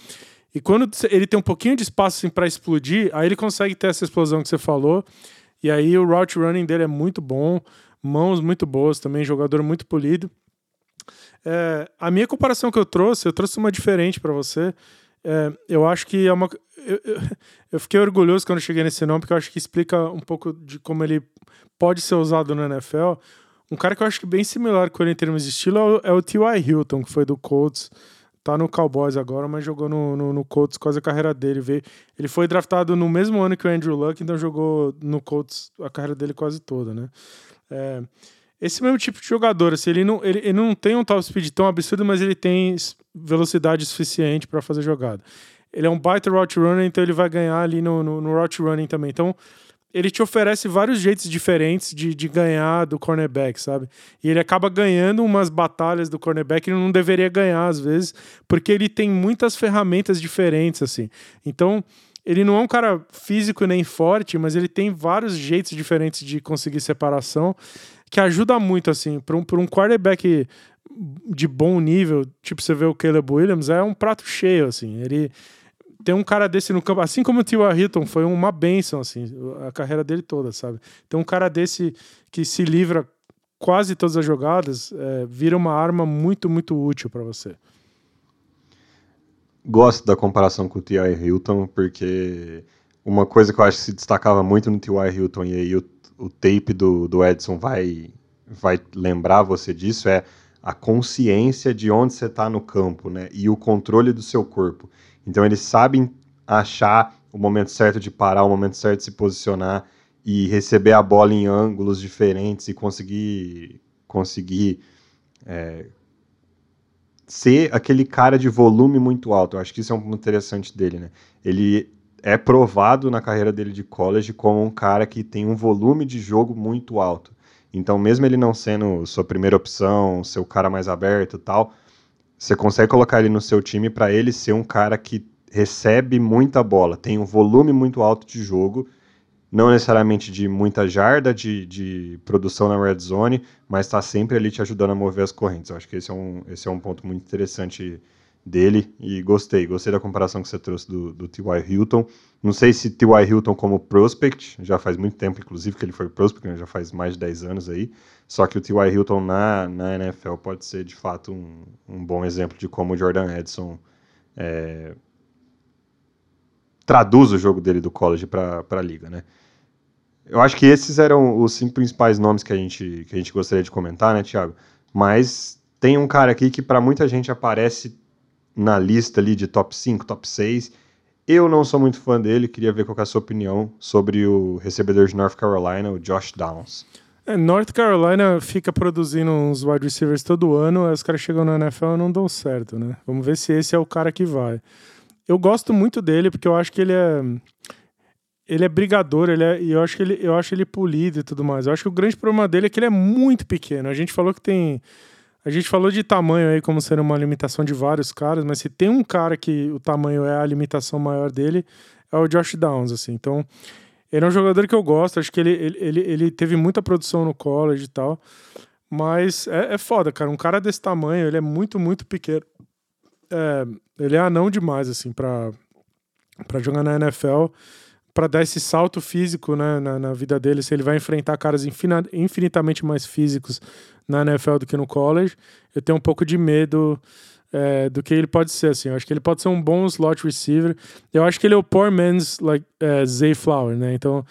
E quando ele tem um pouquinho de espaço assim, para explodir, aí ele consegue ter essa explosão que você falou. E aí o route running dele é muito bom, mãos muito boas também, jogador muito polido. É, a minha comparação que eu trouxe, eu trouxe uma diferente para você. É, eu acho que é uma. Eu, eu, [laughs] eu, fiquei orgulhoso quando cheguei nesse nome, porque eu acho que explica um pouco de como ele pode ser usado no NFL. Um cara que eu acho que bem similar com ele em termos de estilo é o, é o T.Y. Hilton, que foi do Colts tá no Cowboys agora, mas jogou no, no, no, Colts quase a carreira dele. Veio, ele foi draftado no mesmo ano que o Andrew Luck, então jogou no Colts a carreira dele quase toda, né? É, esse mesmo tipo de jogador, assim, ele não, ele, ele não tem um top speed tão absurdo, mas ele tem velocidade suficiente para fazer jogada. Ele é um baita route runner, então ele vai ganhar ali no, no, no route running também. Então, ele te oferece vários jeitos diferentes de, de ganhar do cornerback, sabe? E ele acaba ganhando umas batalhas do cornerback que ele não deveria ganhar às vezes, porque ele tem muitas ferramentas diferentes, assim. Então, ele não é um cara físico nem forte, mas ele tem vários jeitos diferentes de conseguir separação, que ajuda muito, assim, para um, um quarterback de bom nível, tipo você vê o Caleb Williams, é um prato cheio, assim. Ele ter um cara desse no campo, assim como o Tio Hilton foi uma benção, assim, a carreira dele toda, sabe? Ter um cara desse que se livra quase todas as jogadas, é, vira uma arma muito, muito útil para você. Gosto da comparação com o T.I. Hilton, porque uma coisa que eu acho que se destacava muito no T.Y. Hilton, e aí o, o tape do, do Edson vai, vai lembrar você disso, é a consciência de onde você está no campo, né? E o controle do seu corpo. Então eles sabem achar o momento certo de parar, o momento certo de se posicionar e receber a bola em ângulos diferentes e conseguir conseguir é, ser aquele cara de volume muito alto. Eu acho que isso é um ponto interessante dele, né? Ele é provado na carreira dele de college como um cara que tem um volume de jogo muito alto. Então, mesmo ele não sendo sua primeira opção, seu cara mais aberto e tal, você consegue colocar ele no seu time para ele ser um cara que recebe muita bola, tem um volume muito alto de jogo, não necessariamente de muita jarda, de, de produção na red zone, mas está sempre ali te ajudando a mover as correntes. Eu acho que esse é um, esse é um ponto muito interessante dele e gostei. Gostei da comparação que você trouxe do, do T.Y. Hilton. Não sei se T.Y. Hilton como prospect, já faz muito tempo, inclusive, que ele foi prospect, né, já faz mais de 10 anos aí. Só que o T.Y. Hilton na, na NFL pode ser, de fato, um, um bom exemplo de como o Jordan Edson é, traduz o jogo dele do college para a liga, né? Eu acho que esses eram os cinco principais nomes que a gente, que a gente gostaria de comentar, né, Thiago? Mas tem um cara aqui que para muita gente aparece na lista ali de top 5, top 6. Eu não sou muito fã dele, queria ver qual é a sua opinião sobre o recebedor de North Carolina, o Josh Downs. É, North Carolina fica produzindo uns wide receivers todo ano, aí os caras chegam na NFL e não dão certo, né? Vamos ver se esse é o cara que vai. Eu gosto muito dele porque eu acho que ele é ele é brigador, ele é, e eu acho que ele, eu acho ele polido e tudo mais. Eu acho que o grande problema dele é que ele é muito pequeno. A gente falou que tem a gente falou de tamanho aí como sendo uma limitação de vários caras, mas se tem um cara que o tamanho é a limitação maior dele, é o Josh Downs, assim. Então, ele é um jogador que eu gosto, acho que ele, ele, ele, ele teve muita produção no college e tal, mas é, é foda, cara. Um cara desse tamanho, ele é muito, muito pequeno. É, ele é anão demais, assim, pra, pra jogar na NFL para dar esse salto físico né, na, na, vida dele, se ele vai enfrentar caras infinitamente mais físicos na NFL do que no college, eu tenho um pouco de medo é, do que ele pode ser. Assim. Eu acho que ele pode ser um bom slot receiver. Eu acho que ele é o poor man's like, é, Zay Flower, né? Então,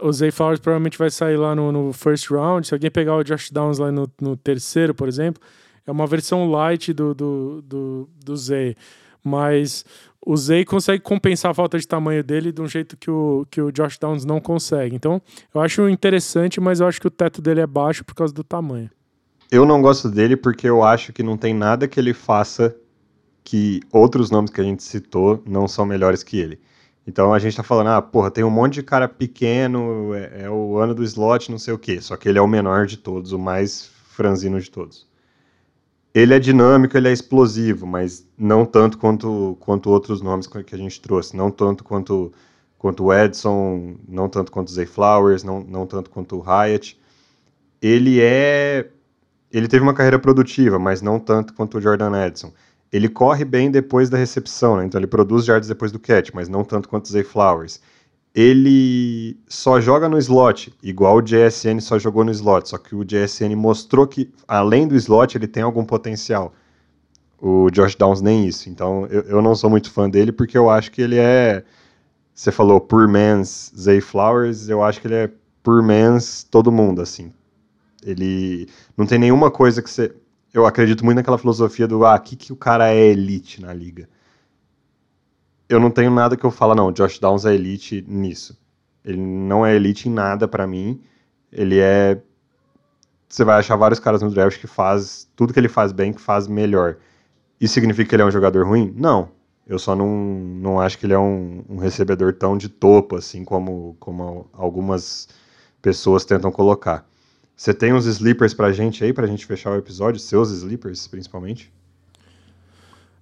o Zay Flowers provavelmente vai sair lá no, no, first round. Se alguém pegar o Josh Downs lá no, no terceiro, por exemplo, é uma versão light do, do, do, do Zay. Mas o Zay consegue compensar a falta de tamanho dele de um jeito que o, que o Josh Downs não consegue. Então, eu acho interessante, mas eu acho que o teto dele é baixo por causa do tamanho. Eu não gosto dele porque eu acho que não tem nada que ele faça que outros nomes que a gente citou não são melhores que ele. Então a gente tá falando, ah, porra, tem um monte de cara pequeno, é, é o ano do slot, não sei o quê. Só que ele é o menor de todos, o mais franzino de todos ele é dinâmico, ele é explosivo, mas não tanto quanto, quanto outros nomes que a gente trouxe. Não tanto quanto, quanto o Edson, não tanto quanto o Zay Flowers, não, não tanto quanto o Hyatt. Ele é. Ele teve uma carreira produtiva, mas não tanto quanto o Jordan Edson. Ele corre bem depois da recepção, né? então ele produz jardas depois do catch, mas não tanto quanto o Zay Flowers ele só joga no slot, igual o JSN só jogou no slot, só que o JSN mostrou que, além do slot, ele tem algum potencial. O Josh Downs nem isso. Então, eu, eu não sou muito fã dele, porque eu acho que ele é. Você falou poor man's Zay Flowers, eu acho que ele é poor man's todo mundo, assim. Ele não tem nenhuma coisa que você. Eu acredito muito naquela filosofia do ah, que, que o cara é elite na liga eu não tenho nada que eu falo, não, Josh Downs é elite nisso. Ele não é elite em nada para mim. Ele é. Você vai achar vários caras no draft que faz tudo que ele faz bem, que faz melhor. Isso significa que ele é um jogador ruim? Não. Eu só não, não acho que ele é um, um recebedor tão de topo, assim como, como algumas pessoas tentam colocar. Você tem uns sleepers pra gente aí, pra gente fechar o episódio? Seus sleepers, principalmente?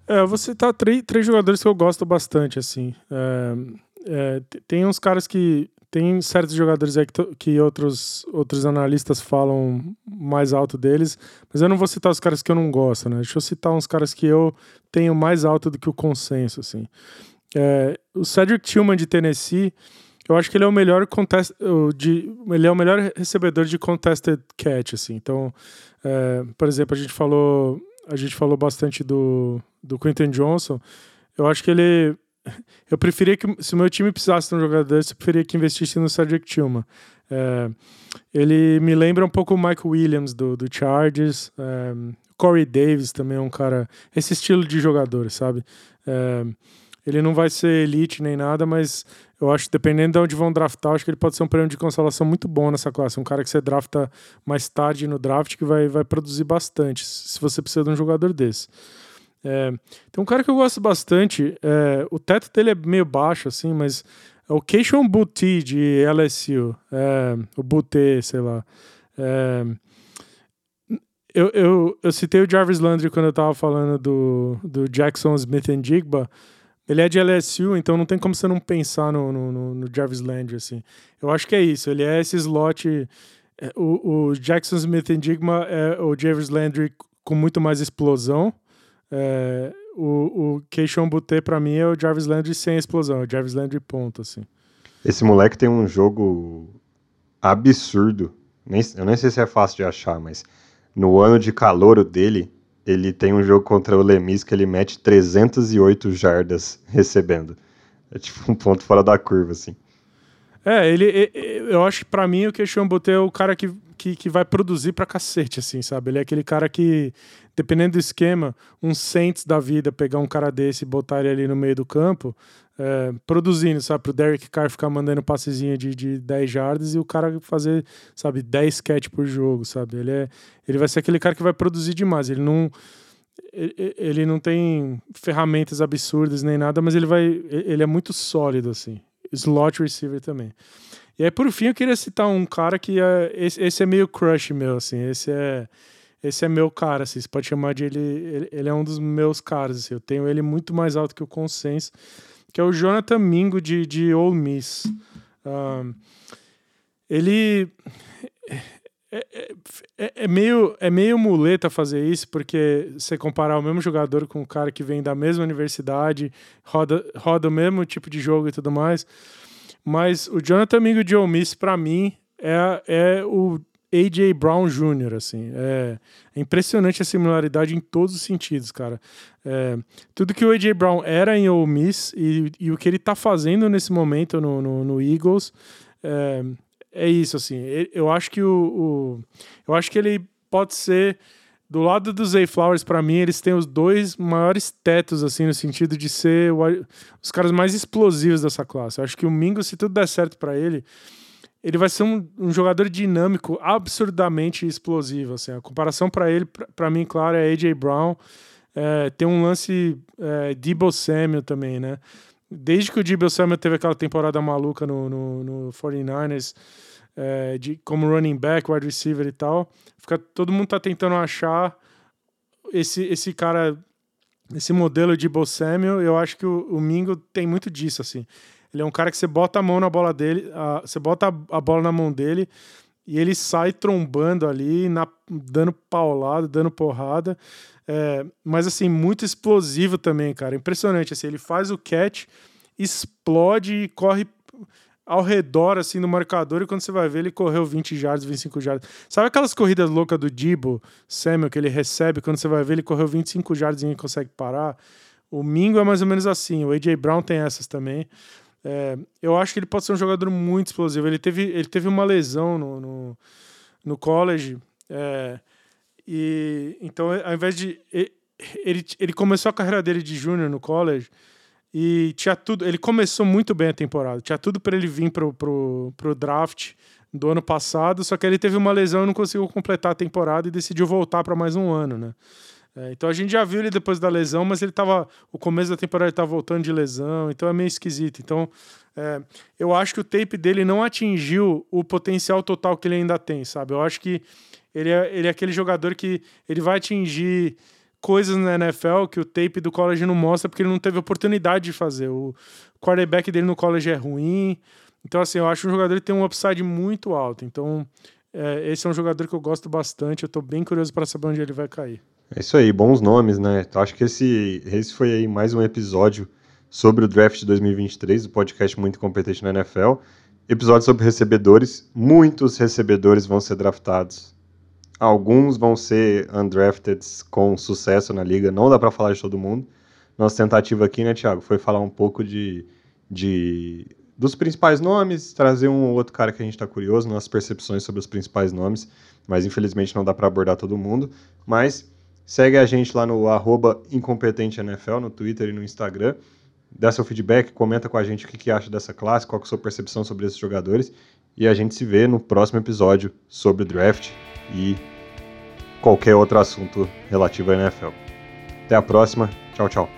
É, eu vou citar três, três jogadores que eu gosto bastante, assim. É, é, tem uns caras que. Tem certos jogadores aí que, que outros, outros analistas falam mais alto deles, mas eu não vou citar os caras que eu não gosto, né? Deixa eu citar uns caras que eu tenho mais alto do que o consenso, assim. É, o Cedric Tillman de Tennessee, eu acho que ele é o melhor contest, de, ele é o melhor recebedor de contested catch, assim. Então, é, por exemplo, a gente falou a gente falou bastante do, do Quentin Johnson. Eu acho que ele. Eu preferia que. Se o meu time precisasse de um jogador eu preferia que investisse no Cedric Tillman. É, ele me lembra um pouco o Mike Williams do, do Chargers. É, Corey Davis também é um cara. Esse estilo de jogador, sabe? É, ele não vai ser elite nem nada, mas eu acho dependendo de onde vão draftar, acho que ele pode ser um prêmio de consolação muito bom nessa classe. Um cara que você drafta mais tarde no draft que vai, vai produzir bastante, se você precisa de um jogador desse. É, tem um cara que eu gosto bastante, é, o teto dele é meio baixo, assim, mas é o Keishon Buti de LSU, é, o Butte, sei lá. É, eu, eu, eu citei o Jarvis Landry quando eu tava falando do, do Jackson Smith and Jigba. Ele é de LSU, então não tem como você não pensar no, no, no Jarvis Landry, assim. Eu acho que é isso, ele é esse slot... É, o, o Jackson Smith and Jigba é o Jarvis Landry com muito mais explosão. É, o, o Keishon Butte, pra mim, é o Jarvis Landry sem explosão. É o Jarvis Landry ponto, assim. Esse moleque tem um jogo absurdo. Nem, eu nem sei se é fácil de achar, mas no ano de calor dele, ele tem um jogo contra o Lemis que ele mete 308 jardas recebendo. É tipo um ponto fora da curva, assim. É, ele, eu acho que pra mim o Keishon Butte é o cara que, que, que, vai produzir pra cacete, assim, sabe? Ele é aquele cara que, dependendo do esquema, um Saints da vida, pegar um cara desse e botar ele ali no meio do campo, é, produzindo, sabe? Pro Derek Carr ficar mandando passezinho de, de 10 jardas e o cara fazer, sabe, 10 catch por jogo, sabe? Ele, é, ele vai ser aquele cara que vai produzir demais. Ele não, ele não tem ferramentas absurdas nem nada, mas ele vai. Ele é muito sólido, assim. Slot receiver também. E aí, por fim, eu queria citar um cara que é, esse, esse é meio crush meu, assim. Esse é esse é meu cara, assim, você pode chamar de ele, ele, ele, é um dos meus caras, assim, eu tenho ele muito mais alto que o consenso que é o Jonathan Mingo de, de Ole Miss. Um, ele é, é, é, é, meio, é meio muleta fazer isso, porque você comparar o mesmo jogador com um cara que vem da mesma universidade, roda, roda o mesmo tipo de jogo e tudo mais. Mas o Jonathan Mingo de Ole Miss, para mim, é, é o A.J. Brown Jr., assim. É, é, impressionante a similaridade em todos os sentidos, cara. É, tudo que o A.J. Brown era em Ole Miss e, e, o que ele tá fazendo nesse momento no, no, no Eagles é, é, isso, assim. Eu acho que o, o, Eu acho que ele pode ser... Do lado dos Zay Flowers, para mim, eles têm os dois maiores tetos, assim, no sentido de ser o, os caras mais explosivos dessa classe. Eu acho que o Mingo, se tudo der certo para ele ele vai ser um, um, jogador dinâmico, absurdamente explosivo. Assim. A comparação para ele, para mim, claro, é AJ Brown. É, tem um lance é, Debo Samuel também, né? Desde que o Debo Samuel teve aquela temporada maluca no, no, no 49ers, é, de, como running back, wide receiver e tal, fica, todo mundo tá tentando achar esse, esse cara, esse modelo de Samuel. Eu acho que o, o Mingo tem muito disso, assim. Ele é um cara que você bota a mão na bola dele, a, você bota a, a, bola na mão dele e ele sai trombando ali, na, dando paulada, dando porrada. É, mas assim, muito explosivo também, cara. Impressionante. Assim, ele faz o catch, explode e corre ao redor assim no marcador e quando você vai ver ele correu 20 jardas, 25 jardas. Sabe aquelas corridas loucas do Dibo, Samuel, que ele recebe, quando você vai ver ele correu 25 jardas e consegue parar? O Mingo é mais ou menos assim, o AJ Brown tem essas também. É, eu acho que ele pode ser um jogador muito explosivo. Ele teve, ele teve uma lesão no, no, no college. É, e então, ao invés de. Ele, ele começou a carreira dele de júnior no college e tinha tudo. Ele começou muito bem a temporada. Tinha tudo para ele vir pro, pro, pro draft do ano passado, só que ele teve uma lesão e não conseguiu completar a temporada e decidiu voltar para mais um ano, né? É, então a gente já viu ele depois da lesão, mas ele estava. O começo da temporada ele estava voltando de lesão, então é meio esquisito. Então é, eu acho que o tape dele não atingiu o potencial total que ele ainda tem, sabe? Eu acho que ele é, ele é aquele jogador que ele vai atingir coisas na NFL que o tape do college não mostra porque ele não teve oportunidade de fazer. O quarterback dele no college é ruim. Então, assim, eu acho um jogador que tem um upside muito alto. Então, é, esse é um jogador que eu gosto bastante. Eu estou bem curioso para saber onde ele vai cair. É isso aí, bons nomes, né? Então, acho que esse, esse foi aí mais um episódio sobre o draft de 2023, o podcast muito competente na NFL. Episódio sobre recebedores. Muitos recebedores vão ser draftados. Alguns vão ser undrafted com sucesso na liga. Não dá para falar de todo mundo. Nossa tentativa aqui, né, Thiago, foi falar um pouco de, de dos principais nomes, trazer um ou outro cara que a gente está curioso, nossas percepções sobre os principais nomes, mas infelizmente não dá para abordar todo mundo. Mas Segue a gente lá no arroba incompetenteNFL, no Twitter e no Instagram. Dá seu feedback, comenta com a gente o que, que acha dessa classe, qual é a sua percepção sobre esses jogadores. E a gente se vê no próximo episódio sobre draft e qualquer outro assunto relativo à NFL. Até a próxima. Tchau, tchau.